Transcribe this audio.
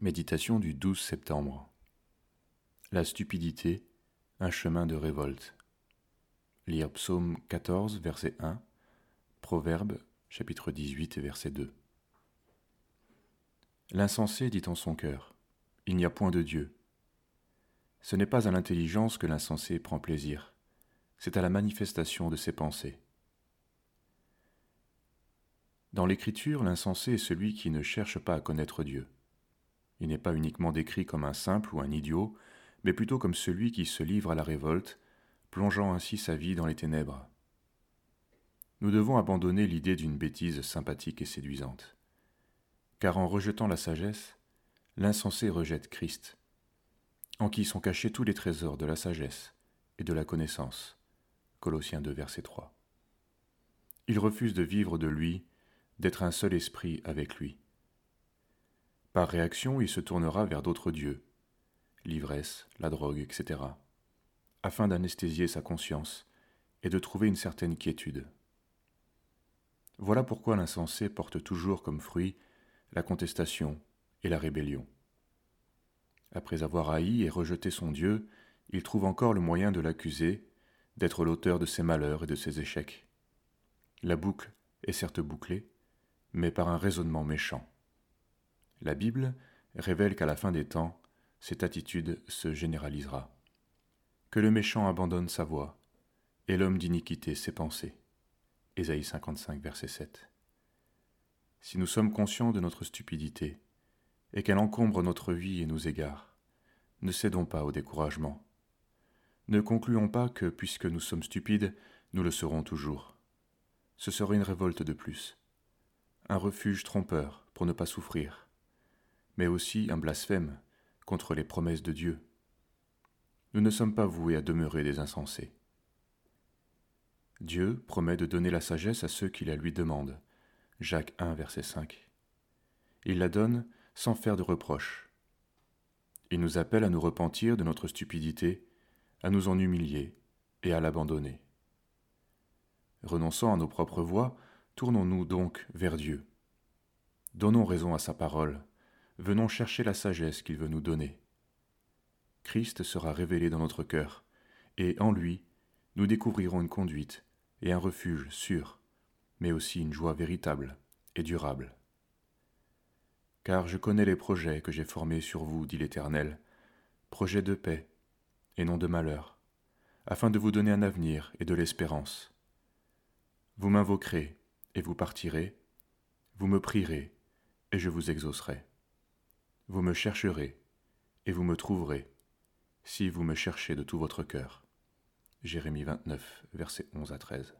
Méditation du 12 septembre. La stupidité, un chemin de révolte. Lire Psaume 14, verset 1, Proverbe, chapitre 18, verset 2. L'insensé dit en son cœur Il n'y a point de Dieu. Ce n'est pas à l'intelligence que l'insensé prend plaisir, c'est à la manifestation de ses pensées. Dans l'Écriture, l'insensé est celui qui ne cherche pas à connaître Dieu. Il n'est pas uniquement décrit comme un simple ou un idiot, mais plutôt comme celui qui se livre à la révolte, plongeant ainsi sa vie dans les ténèbres. Nous devons abandonner l'idée d'une bêtise sympathique et séduisante. Car en rejetant la sagesse, l'insensé rejette Christ, en qui sont cachés tous les trésors de la sagesse et de la connaissance. Colossiens 2, verset 3. Il refuse de vivre de lui, d'être un seul esprit avec lui. Par réaction, il se tournera vers d'autres dieux, l'ivresse, la drogue, etc., afin d'anesthésier sa conscience et de trouver une certaine quiétude. Voilà pourquoi l'insensé porte toujours comme fruit la contestation et la rébellion. Après avoir haï et rejeté son Dieu, il trouve encore le moyen de l'accuser, d'être l'auteur de ses malheurs et de ses échecs. La boucle est certes bouclée, mais par un raisonnement méchant. La Bible révèle qu'à la fin des temps, cette attitude se généralisera. Que le méchant abandonne sa voie, et l'homme d'iniquité ses pensées. Ésaïe 55, verset 7. Si nous sommes conscients de notre stupidité, et qu'elle encombre notre vie et nous égare, ne cédons pas au découragement. Ne concluons pas que, puisque nous sommes stupides, nous le serons toujours. Ce serait une révolte de plus, un refuge trompeur pour ne pas souffrir, mais aussi un blasphème contre les promesses de Dieu. Nous ne sommes pas voués à demeurer des insensés. Dieu promet de donner la sagesse à ceux qui la lui demandent. Jacques 1, verset 5. Il la donne sans faire de reproches. Il nous appelle à nous repentir de notre stupidité, à nous en humilier et à l'abandonner. Renonçant à nos propres voies, tournons-nous donc vers Dieu. Donnons raison à sa parole venons chercher la sagesse qu'il veut nous donner. Christ sera révélé dans notre cœur, et en lui, nous découvrirons une conduite et un refuge sûr, mais aussi une joie véritable et durable. Car je connais les projets que j'ai formés sur vous, dit l'Éternel, projets de paix et non de malheur, afin de vous donner un avenir et de l'espérance. Vous m'invoquerez et vous partirez, vous me prierez et je vous exaucerai. Vous me chercherez, et vous me trouverez, si vous me cherchez de tout votre cœur. Jérémie 29, versets 11 à 13.